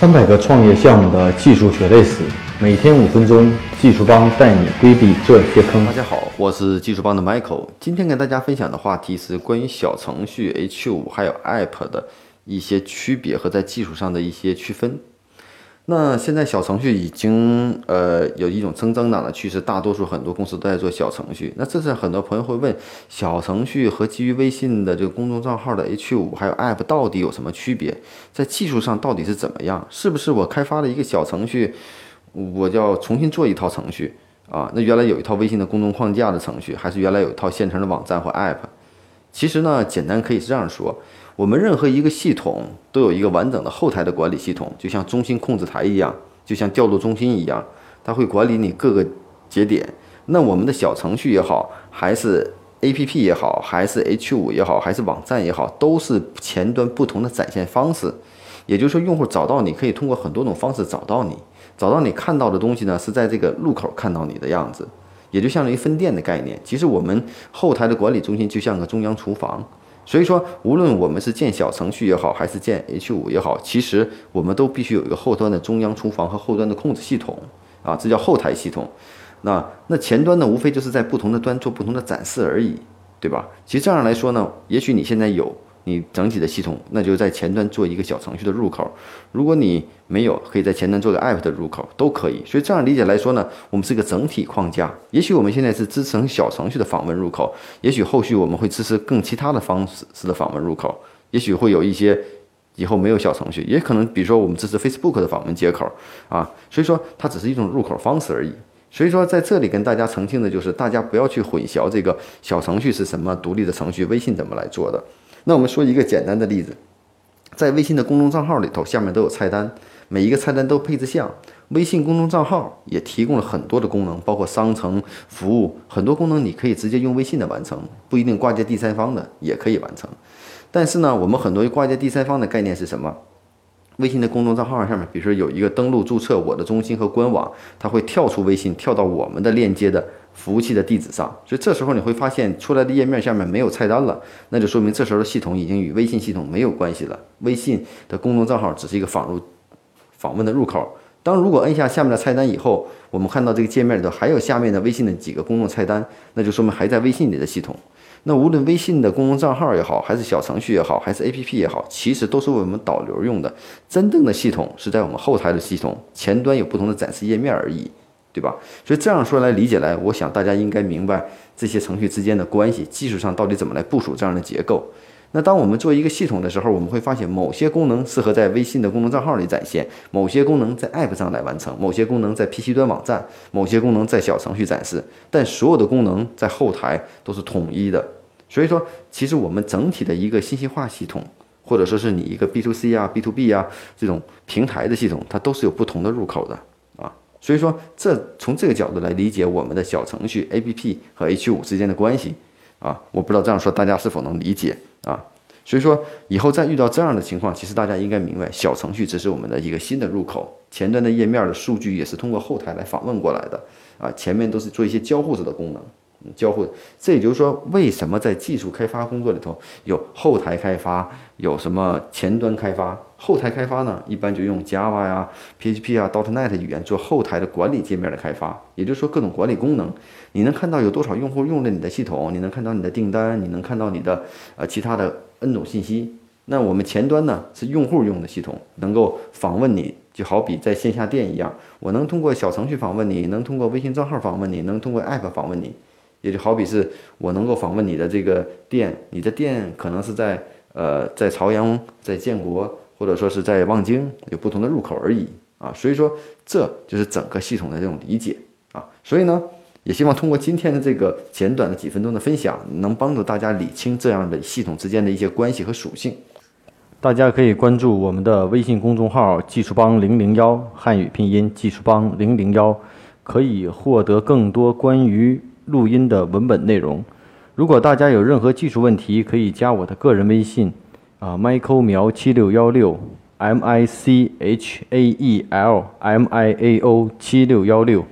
三百个创业项目的技术血泪史，每天五分钟，技术帮带你规避这些坑。大家好，我是技术帮的 Michael，今天跟大家分享的话题是关于小程序 H 五还有 App 的一些区别和在技术上的一些区分。那现在小程序已经呃有一种增增长的趋势，大多数很多公司都在做小程序。那这是很多朋友会问，小程序和基于微信的这个公众账号的 H5 还有 App 到底有什么区别？在技术上到底是怎么样？是不是我开发了一个小程序，我就要重新做一套程序啊？那原来有一套微信的公众框架的程序，还是原来有一套现成的网站或 App？其实呢，简单可以是这样说。我们任何一个系统都有一个完整的后台的管理系统，就像中心控制台一样，就像调度中心一样，它会管理你各个节点。那我们的小程序也好，还是 APP 也好，还是 H5 也好，还是网站也好，都是前端不同的展现方式。也就是说，用户找到你可以通过很多种方式找到你，找到你看到的东西呢，是在这个路口看到你的样子，也就相当于分店的概念。其实我们后台的管理中心就像个中央厨房。所以说，无论我们是建小程序也好，还是建 H5 也好，其实我们都必须有一个后端的中央厨房和后端的控制系统啊，这叫后台系统。那那前端呢，无非就是在不同的端做不同的展示而已，对吧？其实这样来说呢，也许你现在有。你整体的系统，那就在前端做一个小程序的入口。如果你没有，可以在前端做个 App 的入口，都可以。所以这样理解来说呢，我们是一个整体框架。也许我们现在是支持小程序的访问入口，也许后续我们会支持更其他的方式式的访问入口，也许会有一些以后没有小程序，也可能比如说我们支持 Facebook 的访问接口啊。所以说它只是一种入口方式而已。所以说在这里跟大家澄清的就是，大家不要去混淆这个小程序是什么，独立的程序，微信怎么来做的。那我们说一个简单的例子，在微信的公众账号里头，下面都有菜单，每一个菜单都配置项。微信公众账号也提供了很多的功能，包括商城服务，很多功能你可以直接用微信的完成，不一定挂接第三方的也可以完成。但是呢，我们很多挂接第三方的概念是什么？微信的公众账号上面，比如说有一个登录注册我的中心和官网，它会跳出微信，跳到我们的链接的。服务器的地址上，所以这时候你会发现出来的页面下面没有菜单了，那就说明这时候的系统已经与微信系统没有关系了。微信的公众账号只是一个访入、访问的入口。当如果摁下下面的菜单以后，我们看到这个界面里头还有下面的微信的几个公众菜单，那就说明还在微信里的系统。那无论微信的公众账号也好，还是小程序也好，还是 APP 也好，其实都是为我们导流用的。真正的系统是在我们后台的系统，前端有不同的展示页面而已。对吧？所以这样说来理解来，我想大家应该明白这些程序之间的关系，技术上到底怎么来部署这样的结构。那当我们做一个系统的时候，我们会发现某些功能适合在微信的公众账号里展现，某些功能在 App 上来完成，某些功能在 PC 端网站，某些功能在小程序展示。但所有的功能在后台都是统一的。所以说，其实我们整体的一个信息化系统，或者说是你一个 B to C 啊、B to B 啊这种平台的系统，它都是有不同的入口的。所以说，这从这个角度来理解我们的小程序 APP 和 H5 之间的关系啊，我不知道这样说大家是否能理解啊？所以说，以后再遇到这样的情况，其实大家应该明白，小程序只是我们的一个新的入口，前端的页面的数据也是通过后台来访问过来的啊，前面都是做一些交互式的功能。交互，这也就是说，为什么在技术开发工作里头有后台开发，有什么前端开发？后台开发呢，一般就用 Java 呀、PHP 啊、.NET 语言做后台的管理界面的开发，也就是说各种管理功能。你能看到有多少用户用了你的系统，你能看到你的订单，你能看到你的呃其他的 N 种信息。那我们前端呢是用户用的系统，能够访问你，就好比在线下店一样，我能通过小程序访问你，能通过微信账号访问你，能通过 App 访问你。也就好比是我能够访问你的这个店，你的店可能是在呃在朝阳、在建国，或者说是在望京，有不同的入口而已啊。所以说，这就是整个系统的这种理解啊。所以呢，也希望通过今天的这个简短的几分钟的分享，能帮助大家理清这样的系统之间的一些关系和属性。大家可以关注我们的微信公众号“技术帮零零幺”汉语拼音“技术帮零零幺”，可以获得更多关于。录音的文本内容。如果大家有任何技术问题，可以加我的个人微信，啊，Michael 苗七六幺六，M I C H A E L M I A O 七六幺六。